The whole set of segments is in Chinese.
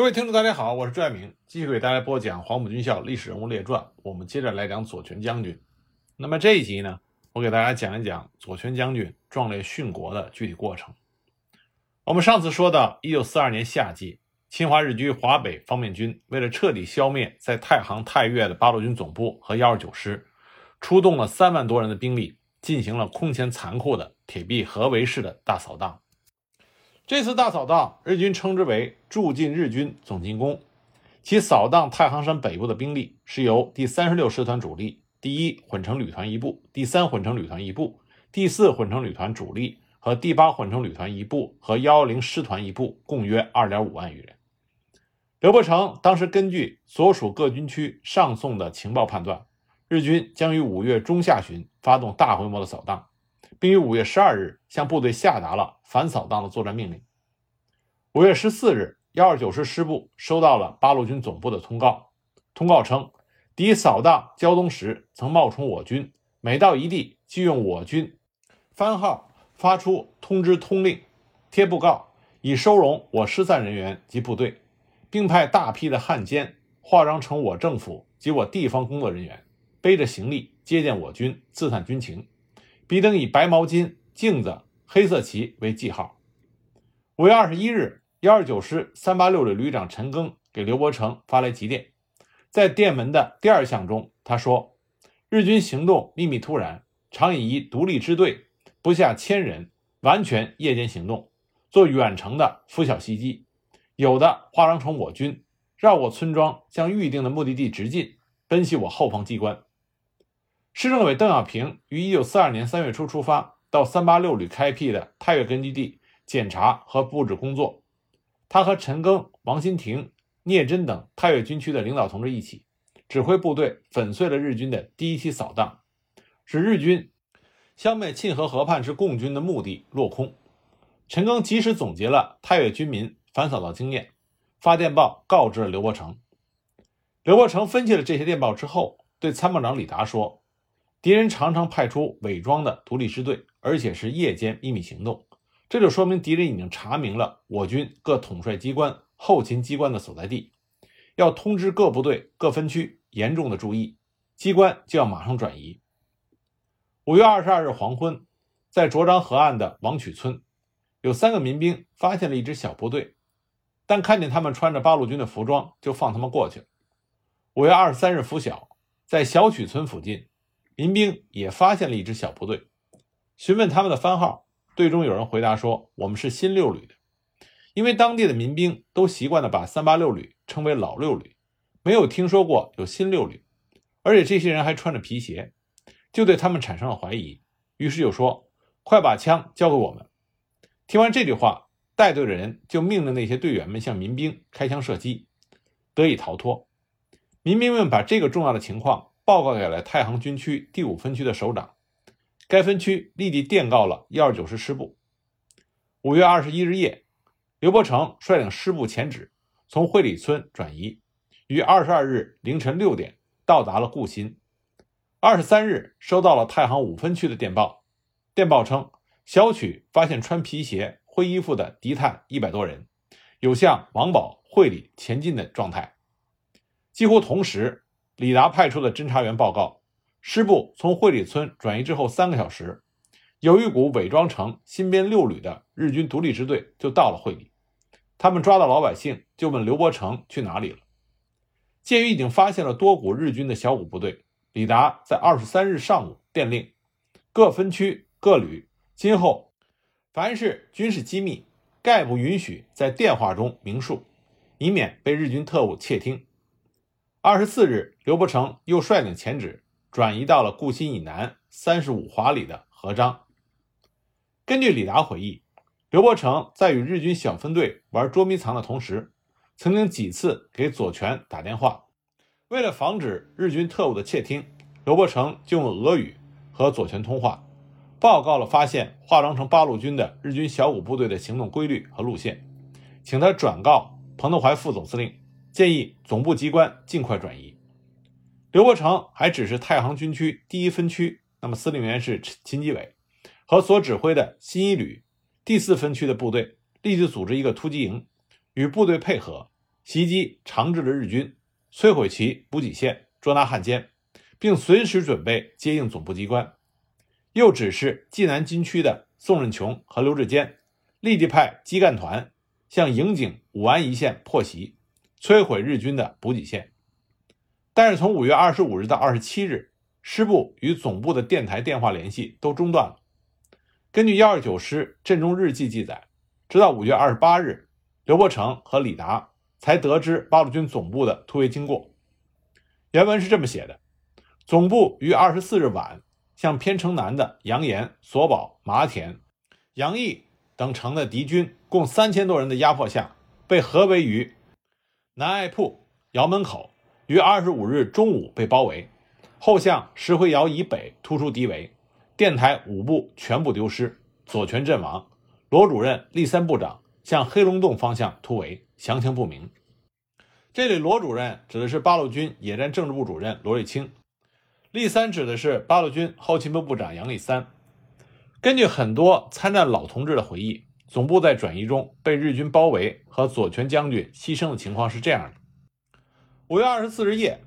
各位听众，大家好，我是朱爱明，继续给大家播讲《黄埔军校历史人物列传》。我们接着来讲左权将军。那么这一集呢，我给大家讲一讲左权将军壮烈殉国的具体过程。我们上次说到，一九四二年夏季，侵华日军华北方面军为了彻底消灭在太行、太岳的八路军总部和幺二九师，出动了三万多人的兵力，进行了空前残酷的铁壁合围式的大扫荡。这次大扫荡，日军称之为“驻进日军总进攻”。其扫荡太行山北部的兵力是由第三十六师团主力、第一混成旅团一部、第三混成旅团一部、第四混成旅团主力和第八混成旅团一部和幺幺零师团一部，共约二点五万余人。刘伯承当时根据所属各军区上送的情报判断，日军将于五月中下旬发动大规模的扫荡。并于五月十二日向部队下达了反扫荡的作战命令。五月十四日，幺二九师师部收到了八路军总部的通告，通告称，敌扫荡胶东时曾冒充我军，每到一地即用我军番号发出通知通令，贴布告，以收容我失散人员及部队，并派大批的汉奸化妆成我政府及我地方工作人员，背着行李接见我军，刺探军情。必登以白毛巾、镜子、黑色旗为记号。五月二十一日，幺二九师三八六旅旅长陈赓给刘伯承发来急电，在电文的第二项中，他说：“日军行动秘密突然，常以一独立支队不下千人，完全夜间行动，做远程的拂晓袭击，有的化妆成我军，绕过村庄，向预定的目的地直进，奔袭我后方机关。”市政委邓小平于一九四二年三月初出发，到三八六旅开辟的太岳根据地检查和布置工作。他和陈赓、王新亭、聂真等太岳军区的领导同志一起，指挥部队粉碎了日军的第一期扫荡，使日军消灭沁河河畔之共军的目的落空。陈赓及时总结了太岳军民反扫荡经验，发电报告知了刘伯承。刘伯承分析了这些电报之后，对参谋长李达说。敌人常常派出伪装的独立支队，而且是夜间秘密行动，这就说明敌人已经查明了我军各统帅机关、后勤机关的所在地，要通知各部队、各分区严重的注意，机关就要马上转移。五月二十二日黄昏，在卓漳河岸的王曲村，有三个民兵发现了一支小部队，但看见他们穿着八路军的服装，就放他们过去了。五月二十三日拂晓，在小曲村附近。民兵也发现了一支小部队，询问他们的番号，队中有人回答说：“我们是新六旅的。”因为当地的民兵都习惯的把三八六旅称为老六旅，没有听说过有新六旅，而且这些人还穿着皮鞋，就对他们产生了怀疑，于是就说：“快把枪交给我们。”听完这句话，带队的人就命令那些队员们向民兵开枪射击，得以逃脱。民兵们把这个重要的情况。报告给了太行军区第五分区的首长，该分区立即电告了幺二九师师部。五月二十一日夜，刘伯承率领师部前指，从会里村转移，于二十二日凌晨六点到达了固新。二十三日，收到了太行五分区的电报，电报称小曲发现穿皮鞋、灰衣服的敌探一百多人，有向王堡会里前进的状态。几乎同时。李达派出的侦查员报告，师部从会理村转移之后三个小时，有一股伪装成新编六旅的日军独立支队就到了会理。他们抓到老百姓，就问刘伯承去哪里了。鉴于已经发现了多股日军的小股部队，李达在二十三日上午电令各分区各旅，今后凡是军事机密，概不允许在电话中明述，以免被日军特务窃听。二十四日，刘伯承又率领前指转移到了固新以南三十五华里的合章。根据李达回忆，刘伯承在与日军小分队玩捉迷藏的同时，曾经几次给左权打电话。为了防止日军特务的窃听，刘伯承就用俄语和左权通话，报告了发现化妆成八路军的日军小股部队的行动规律和路线，请他转告彭德怀副总司令。建议总部机关尽快转移。刘伯承还指示太行军区第一分区，那么司令员是秦基伟，和所指挥的新一旅第四分区的部队，立即组织一个突击营，与部队配合，袭击长治的日军，摧毁其补给线，捉拿汉奸，并随时准备接应总部机关。又指示济南军区的宋任穷和刘志坚立即派机干团向营井、武安一线破袭，摧毁日军的补给线。但是从五月二十五日到二十七日，师部与总部的电台电话联系都中断了。根据幺二九师阵中日记记载，直到五月二十八日，刘伯承和李达才得知八路军总部的突围经过。原文是这么写的：总部于二十四日晚。向偏城南的杨岩、索保、麻田、杨毅等城的敌军共三千多人的压迫下，被合围于南爱铺窑门口，于二十五日中午被包围，后向石灰窑以北突出敌围，电台五部全部丢失，左权阵亡。罗主任、立三部长向黑龙洞方向突围，详情不明。这里罗主任指的是八路军野战政治部主任罗瑞卿。立三指的是八路军后勤部部长杨立三。根据很多参战老同志的回忆，总部在转移中被日军包围和左权将军牺牲的情况是这样的：五月二十四日夜，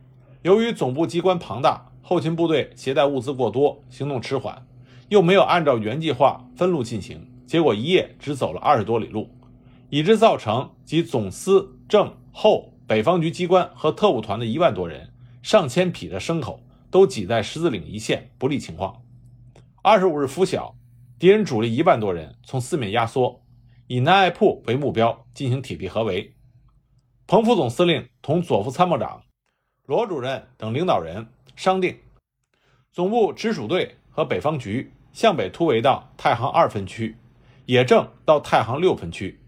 由于总部机关庞大，后勤部队携带物资过多，行动迟缓，又没有按照原计划分路进行，结果一夜只走了二十多里路，以致造成及总司政后北方局机关和特务团的一万多人、上千匹的牲口。都挤在十字岭一线不利情况。二十五日拂晓，敌人主力一万多人从四面压缩，以南爱铺为目标进行铁壁合围。彭副总司令同左副参谋长、罗主任等领导人商定，总部直属队和北方局向北突围到太行二分区，野正到太行六分区。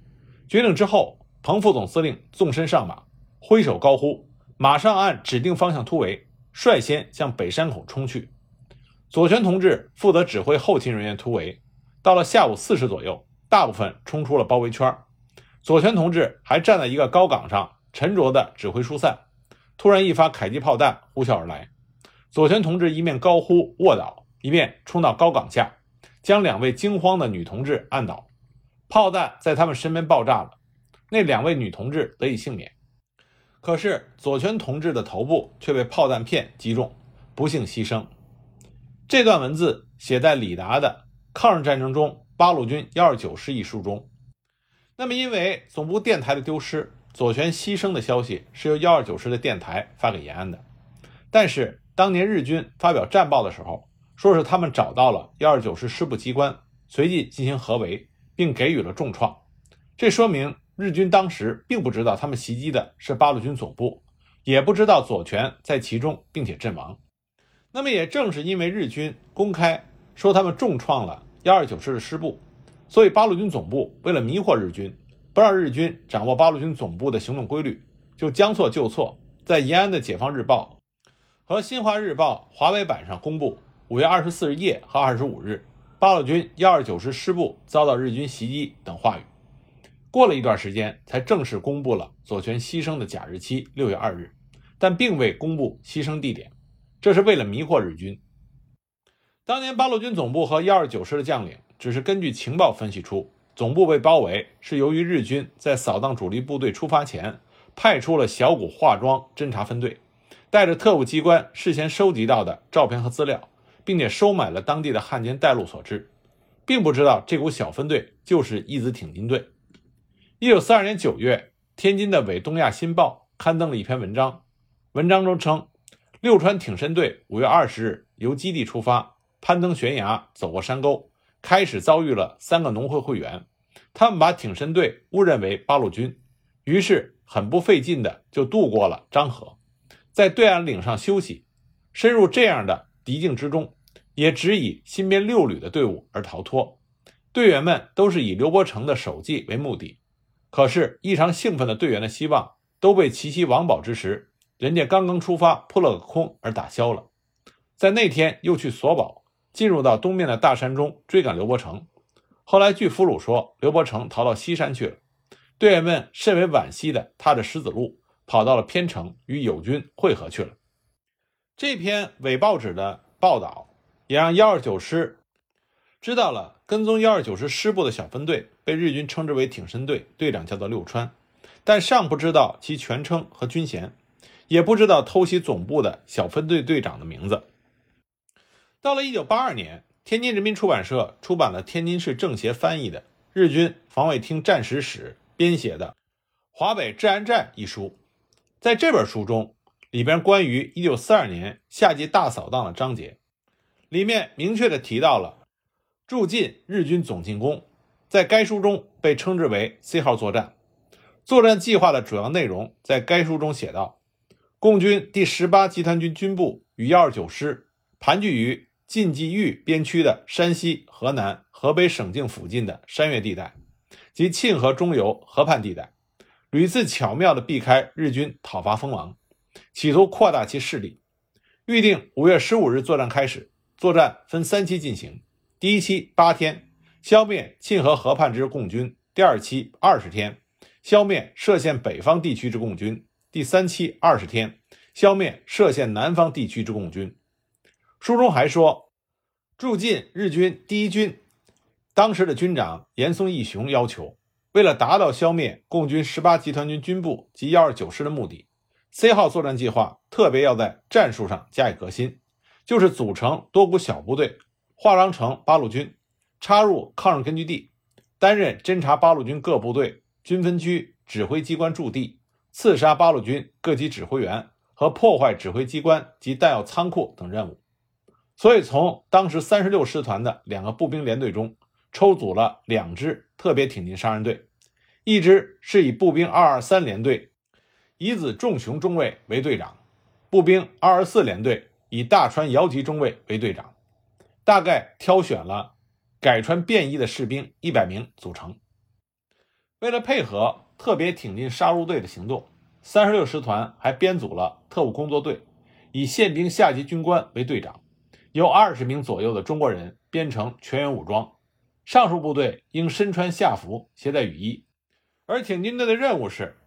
决定之后，彭副总司令纵身上马，挥手高呼：“马上按指定方向突围！”率先向北山口冲去，左权同志负责指挥后勤人员突围。到了下午四时左右，大部分冲出了包围圈。左权同志还站在一个高岗上，沉着地指挥疏散。突然，一发迫击炮弹呼啸而来，左权同志一面高呼“卧倒”，一面冲到高岗下，将两位惊慌的女同志按倒。炮弹在他们身边爆炸了，那两位女同志得以幸免。可是左权同志的头部却被炮弹片击中，不幸牺牲。这段文字写在李达的《抗日战争中八路军幺二九师》一书中。那么，因为总部电台的丢失，左权牺牲的消息是由幺二九师的电台发给延安的。但是，当年日军发表战报的时候，说是他们找到了幺二九师师部机关，随即进行合围，并给予了重创。这说明。日军当时并不知道他们袭击的是八路军总部，也不知道左权在其中，并且阵亡。那么，也正是因为日军公开说他们重创了幺二九师的师部，所以八路军总部为了迷惑日军，不让日军掌握八路军总部的行动规律，就将错就错，在延安的《解放日报》和《新华日报》华北版上公布五月二十四日夜和二十五日八路军幺二九师师部遭到日军袭击等话语。过了一段时间，才正式公布了左权牺牲的假日期六月二日，但并未公布牺牲地点，这是为了迷惑日军。当年八路军总部和幺二九师的将领只是根据情报分析出，总部被包围是由于日军在扫荡主力部队出发前，派出了小股化妆侦察分队，带着特务机关事先收集到的照片和资料，并且收买了当地的汉奸带路所致，并不知道这股小分队就是义子挺进队。一九四二年九月，天津的《伪东亚新报》刊登了一篇文章，文章中称，六川挺身队五月二十日由基地出发，攀登悬崖，走过山沟，开始遭遇了三个农会会员，他们把挺身队误认为八路军，于是很不费劲的就渡过了漳河，在对岸岭上休息，深入这样的敌境之中，也只以新编六旅的队伍而逃脱，队员们都是以刘伯承的首级为目的。可是异常兴奋的队员的希望都被奇袭王宝之时，人家刚刚出发扑了个空而打消了。在那天又去索宝，进入到东面的大山中追赶刘伯承。后来据俘虏说，刘伯承逃到西山去了。队员们甚为惋惜的踏着石子路跑到了偏城，与友军会合去了。这篇伪报纸的报道也让幺二九师知道了。跟踪幺二九师师部的小分队被日军称之为挺身队，队长叫做六川。但尚不知道其全称和军衔，也不知道偷袭总部的小分队队长的名字。到了1982年，天津人民出版社出版了天津市政协翻译的日军防卫厅战史史编写的《华北治安战》一书。在这本书中，里边关于1942年夏季大扫荡的章节，里面明确的提到了驻晋日军总进攻，在该书中被称之为 “C 号作战”。作战计划的主要内容在该书中写道：共军第十八集团军军部与幺二九师盘踞于晋冀豫边区的山西、河南、河北省境附近的山岳地带及沁河中游河畔地带，屡次巧妙地避开日军讨伐锋芒，企图扩大其势力。预定五月十五日作战开始，作战分三期进行：第一期八天，消灭沁河河畔之共军；第二期二十天。消灭涉县北方地区之共军，第三期二十天消灭涉县南方地区之共军。书中还说，驻晋日军第一军当时的军长岩松义雄要求，为了达到消灭共军十八集团军军部及幺二九师的目的，C 号作战计划特别要在战术上加以革新，就是组成多股小部队，化妆成八路军，插入抗日根据地，担任侦察八路军各部队。军分区指挥机关驻地，刺杀八路军各级指挥员和破坏指挥机关及弹药仓库等任务。所以，从当时三十六师团的两个步兵连队中抽组了两支特别挺进杀人队，一支是以步兵二二三连队乙子仲雄中尉为队长，步兵二二四连队以大川遥吉中尉为队长，大概挑选了改穿便衣的士兵一百名组成。为了配合特别挺进杀戮队的行动，三十六师团还编组了特务工作队，以宪兵下级军官为队长，由二十名左右的中国人编成全员武装。上述部队应身穿夏服，携带雨衣。而挺进队的任务是：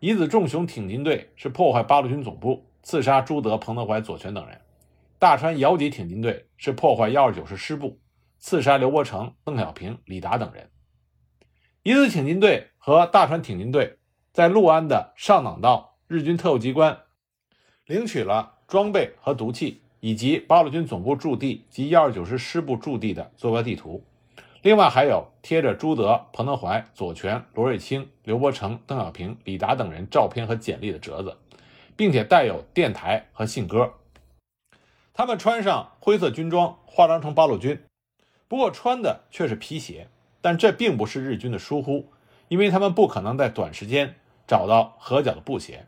乙子重雄挺进队是破坏八路军总部，刺杀朱德、彭德怀、左权等人；大川遥吉挺进队是破坏幺二九师师部，刺杀刘伯承、邓小平、李达等人。乙子挺进队和大川挺进队在六安的上党道日军特务机关领取了装备和毒气，以及八路军总部驻地及幺二九师师部驻地的坐标地图。另外还有贴着朱德、彭德怀、左权、罗瑞卿、刘伯承、邓小平、李达等人照片和简历的折子，并且带有电台和信鸽。他们穿上灰色军装，化妆成八路军，不过穿的却是皮鞋。但这并不是日军的疏忽，因为他们不可能在短时间找到合脚的布鞋。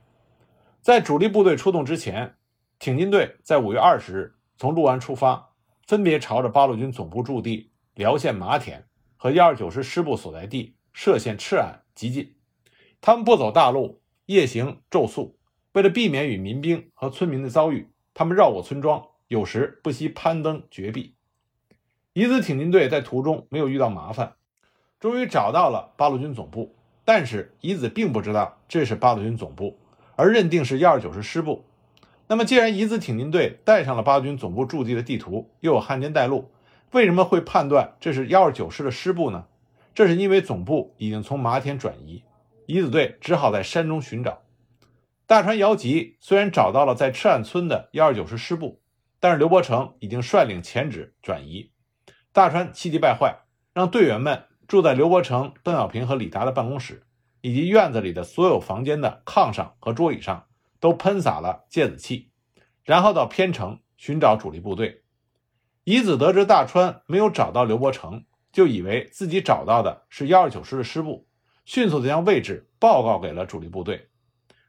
在主力部队出动之前，挺进队在五月二十日从六安出发，分别朝着八路军总部驻地辽县麻田和幺二九师师部所在地涉县赤岸急进。他们不走大路，夜行昼宿。为了避免与民兵和村民的遭遇，他们绕过村庄，有时不惜攀登绝壁。乙子挺进队在途中没有遇到麻烦。终于找到了八路军总部，但是乙子并不知道这是八路军总部，而认定是幺二九师师部。那么，既然乙子挺进队带上了八路军总部驻地的地图，又有汉奸带路，为什么会判断这是幺二九师的师部呢？这是因为总部已经从麻田转移，乙子队只好在山中寻找。大川遥吉虽然找到了在赤岸村的幺二九师师部，但是刘伯承已经率领前指转移。大川气急败坏，让队员们。住在刘伯承、邓小平和李达的办公室，以及院子里的所有房间的炕上和桌椅上，都喷洒了芥子气，然后到偏城寻找主力部队。乙子得知大川没有找到刘伯承，就以为自己找到的是幺二九师的师部，迅速地将位置报告给了主力部队。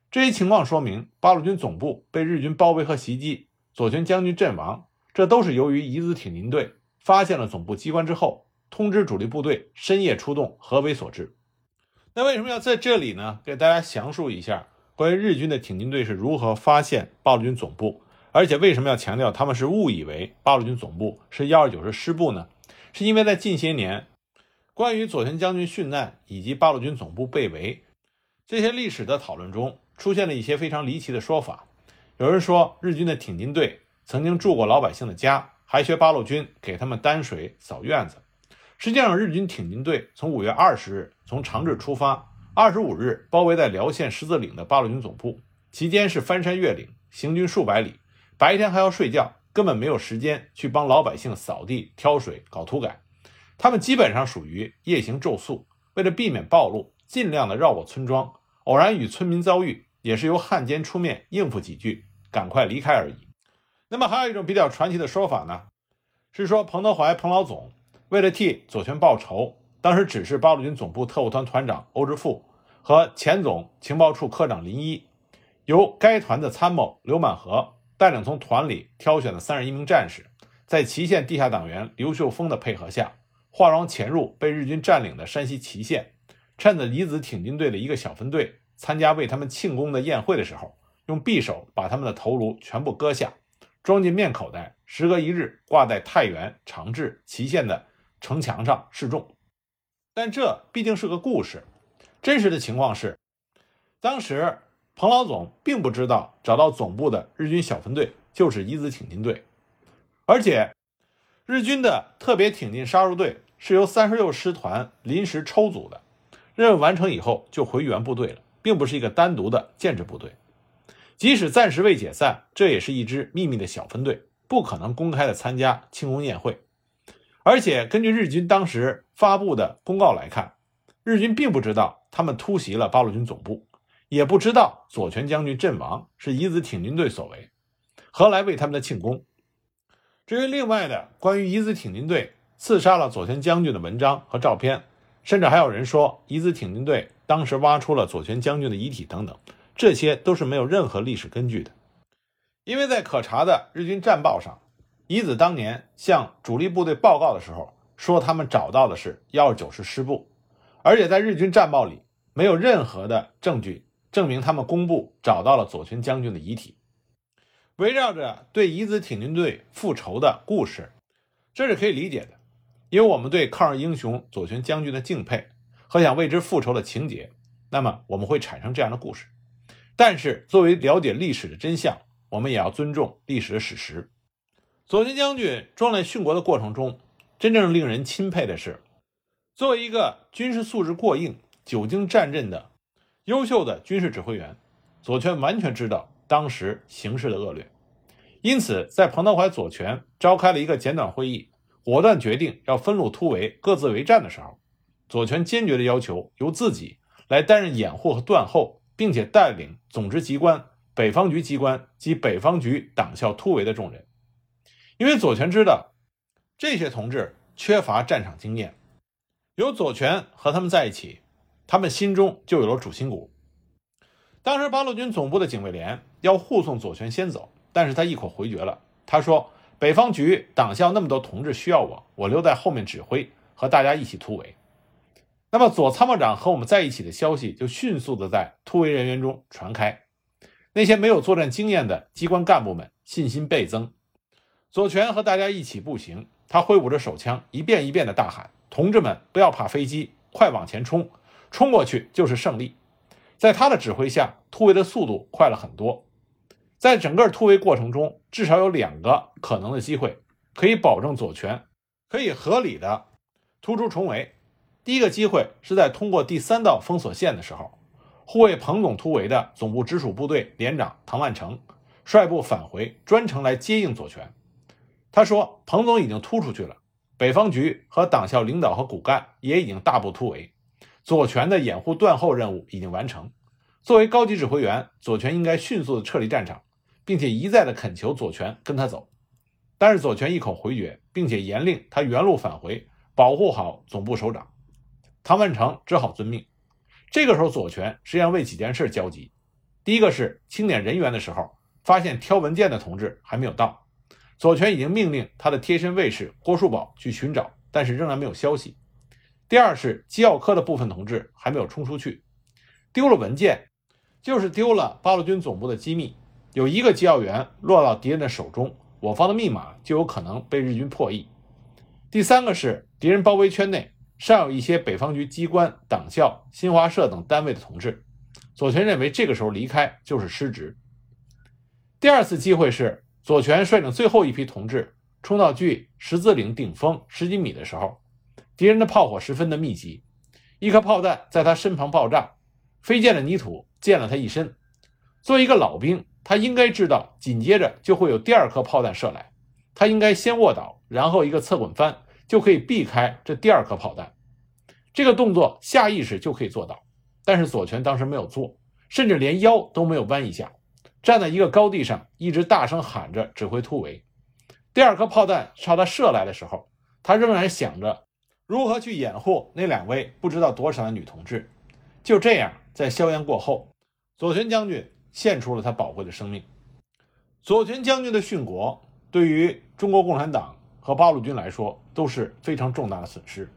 这一情况说明，八路军总部被日军包围和袭击，左权将军阵亡，这都是由于乙子挺进队发现了总部机关之后。通知主力部队深夜出动，合围所致。那为什么要在这里呢？给大家详述一下关于日军的挺进队是如何发现八路军总部，而且为什么要强调他们是误以为八路军总部是幺二九师师部呢？是因为在近些年，关于左权将军殉难以及八路军总部被围这些历史的讨论中，出现了一些非常离奇的说法。有人说，日军的挺进队曾经住过老百姓的家，还学八路军给他们担水、扫院子。实际上，日军挺进队从五月二十日从长治出发，二十五日包围在辽县十字岭的八路军总部，期间是翻山越岭，行军数百里，白天还要睡觉，根本没有时间去帮老百姓扫地、挑水、搞土改。他们基本上属于夜行昼宿，为了避免暴露，尽量的绕过村庄，偶然与村民遭遇，也是由汉奸出面应付几句，赶快离开而已。那么还有一种比较传奇的说法呢，是说彭德怀彭老总为了替左权报仇，当时指示八路军总部特务团团长欧之富和前总情报处科长林一，由该团的参谋刘满和带领从团里挑选的三十一名战士，在祁县地下党员刘秀峰的配合下。化妆潜入被日军占领的山西祁县，趁着李子挺进队的一个小分队参加为他们庆功的宴会的时候，用匕首把他们的头颅全部割下，装进面口袋，时隔一日挂在太原、长治、祁县的城墙上示众。但这毕竟是个故事，真实的情况是，当时彭老总并不知道找到总部的日军小分队就是一子挺进队，而且日军的特别挺进杀入队。是由三十六师团临时抽组的，任务完成以后就回原部队了，并不是一个单独的建制部队。即使暂时未解散，这也是一支秘密的小分队，不可能公开的参加庆功宴会。而且根据日军当时发布的公告来看，日军并不知道他们突袭了八路军总部，也不知道左权将军阵亡是乙子挺进队所为，何来为他们的庆功？至于另外的关于乙子挺进队。刺杀了左权将军的文章和照片，甚至还有人说乙子挺进队当时挖出了左权将军的遗体等等，这些都是没有任何历史根据的。因为在可查的日军战报上，乙子当年向主力部队报告的时候说他们找到的是幺二九师师部，而且在日军战报里没有任何的证据证明他们公布找到了左权将军的遗体。围绕着对乙子挺进队复仇的故事，这是可以理解的。因为我们对抗日英雄左权将军的敬佩和想为之复仇的情节，那么我们会产生这样的故事。但是，作为了解历史的真相，我们也要尊重历史的史实。左权将军壮烈殉国的过程中，真正令人钦佩的是，作为一个军事素质过硬、久经战阵的优秀的军事指挥员，左权完全知道当时形势的恶劣，因此在彭德怀、左权召开了一个简短会议。果断决定要分路突围，各自为战的时候，左权坚决的要求由自己来担任掩护和断后，并且带领总支机关、北方局机关及北方局党校突围的众人。因为左权知道这些同志缺乏战场经验，有左权和他们在一起，他们心中就有了主心骨。当时八路军总部的警卫连要护送左权先走，但是他一口回绝了，他说。北方局党校那么多同志需要我，我留在后面指挥，和大家一起突围。那么左参谋长和我们在一起的消息就迅速的在突围人员中传开。那些没有作战经验的机关干部们信心倍增。左权和大家一起步行，他挥舞着手枪，一遍一遍的大喊：“同志们，不要怕飞机，快往前冲，冲过去就是胜利。”在他的指挥下，突围的速度快了很多。在整个突围过程中，至少有两个可能的机会，可以保证左权可以合理的突出重围。第一个机会是在通过第三道封锁线的时候，护卫彭总突围的总部直属部队连长唐万成率部返回，专程来接应左权。他说：“彭总已经突出去了，北方局和党校领导和骨干也已经大步突围，左权的掩护断后任务已经完成。作为高级指挥员，左权应该迅速的撤离战场。”并且一再的恳求左权跟他走，但是左权一口回绝，并且严令他原路返回，保护好总部首长。唐万成只好遵命。这个时候，左权实际上为几件事焦急：第一个是清点人员的时候，发现挑文件的同志还没有到，左权已经命令他的贴身卫士郭树宝去寻找，但是仍然没有消息；第二是机要科的部分同志还没有冲出去，丢了文件，就是丢了八路军总部的机密。有一个机要员落到敌人的手中，我方的密码就有可能被日军破译。第三个是敌人包围圈内尚有一些北方局机关、党校、新华社等单位的同志。左权认为这个时候离开就是失职。第二次机会是左权率领最后一批同志冲到距十字岭顶峰十几米的时候，敌人的炮火十分的密集，一颗炮弹在他身旁爆炸，飞溅的泥土溅了他一身。作为一个老兵，他应该知道，紧接着就会有第二颗炮弹射来，他应该先卧倒，然后一个侧滚翻，就可以避开这第二颗炮弹。这个动作下意识就可以做到，但是左权当时没有做，甚至连腰都没有弯一下，站在一个高地上，一直大声喊着指挥突围。第二颗炮弹朝他射来的时候，他仍然想着如何去掩护那两位不知道多少的女同志。就这样，在硝烟过后，左权将军献出了他宝贵的生命。左权将军的殉国，对于中国共产党和八路军来说都是非常重大的损失。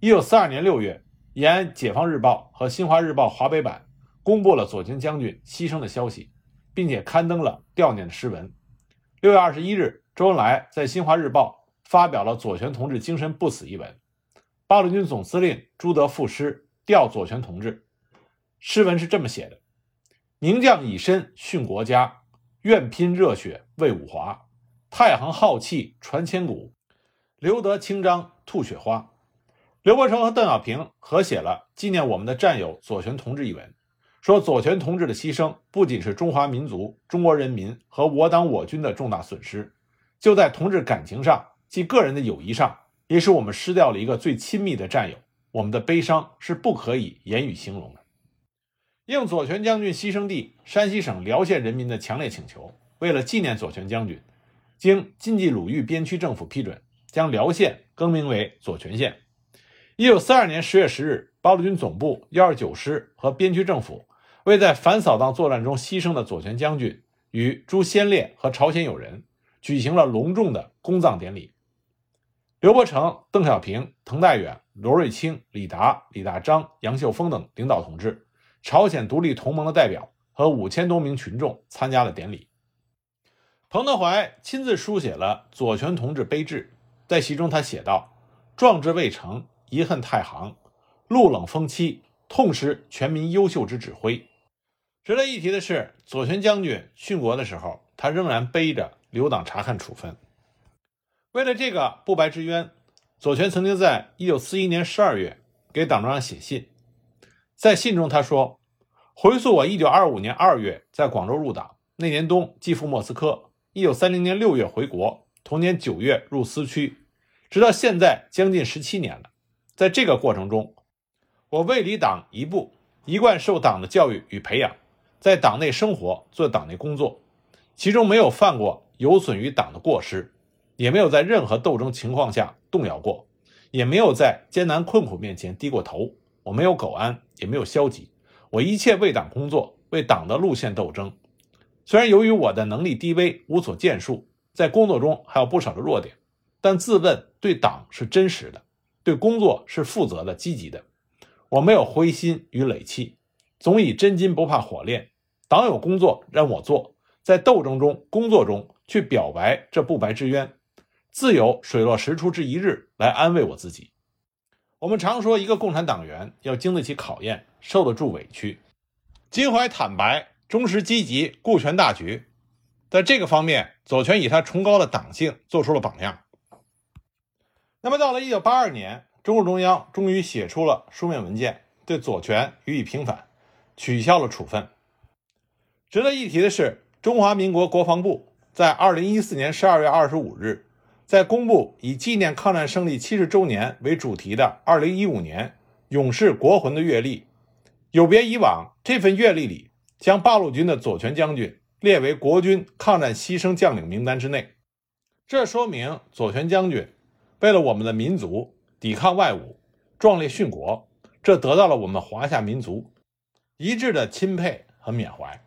一九四二年六月，延安《解放日报》和《新华日报》华北版公布了左权将军牺牲的消息，并且刊登了悼念的诗文。六月二十一日，周恩来在《新华日报》发表了“左权同志精神不死”一文。八路军总司令朱德赋诗吊左权同志，诗文是这么写的：“名将以身殉国家，愿拼热血为五华。太行浩气传千古，留得清章吐雪花。”刘伯承和邓小平合写了纪念我们的战友左权同志一文，说左权同志的牺牲不仅是中华民族、中国人民和我党我军的重大损失，就在同志感情上及个人的友谊上，也使我们失掉了一个最亲密的战友。我们的悲伤是不可以言语形容的。应左权将军牺牲地山西省辽县人民的强烈请求，为了纪念左权将军，经晋冀鲁豫边区政府批准，将辽县更名为左权县。一九四二年十月十日，八路军总部幺二九师和边区政府为在反扫荡作战中牺牲的左权将军与诸先烈和朝鲜友人举行了隆重的公葬典礼。刘伯承、邓小平、滕代远、罗瑞卿、李达、李大章、杨秀峰等领导同志，朝鲜独立同盟的代表和五千多名群众参加了典礼。彭德怀亲自书写了左权同志碑志，在其中他写道：“壮志未成。”遗恨太行，路冷风凄，痛失全民优秀之指挥。值得一提的是，左权将军殉国的时候，他仍然背着留党察看处分。为了这个不白之冤，左权曾经在1941年12月给党中央写信。在信中他说：“回溯我1925年2月在广州入党，那年冬寄赴莫斯科，1930年6月回国，同年9月入司区，直到现在将近17年了。”在这个过程中，我未离党一步，一贯受党的教育与培养，在党内生活，做党内工作，其中没有犯过有损于党的过失，也没有在任何斗争情况下动摇过，也没有在艰难困苦面前低过头。我没有苟安，也没有消极，我一切为党工作，为党的路线斗争。虽然由于我的能力低微，无所建树，在工作中还有不少的弱点，但自问对党是真实的。对工作是负责的、积极的，我没有灰心与累气，总以真金不怕火炼。党有工作让我做，在斗争中、工作中去表白这不白之冤，自有水落石出之一日来安慰我自己。我们常说，一个共产党员要经得起考验，受得住委屈，襟怀坦白，忠实积极，顾全大局。在这个方面，左权以他崇高的党性做出了榜样。那么到了一九八二年，中共中央终于写出了书面文件，对左权予以平反，取消了处分。值得一提的是，中华民国国防部在二零一四年十二月二十五日，在公布以纪念抗战胜利七十周年为主题的二零一五年勇士国魂的阅历。有别以往，这份阅历里将八路军的左权将军列为国军抗战牺牲将领名单之内，这说明左权将军。为了我们的民族抵抗外侮，壮烈殉国，这得到了我们华夏民族一致的钦佩和缅怀。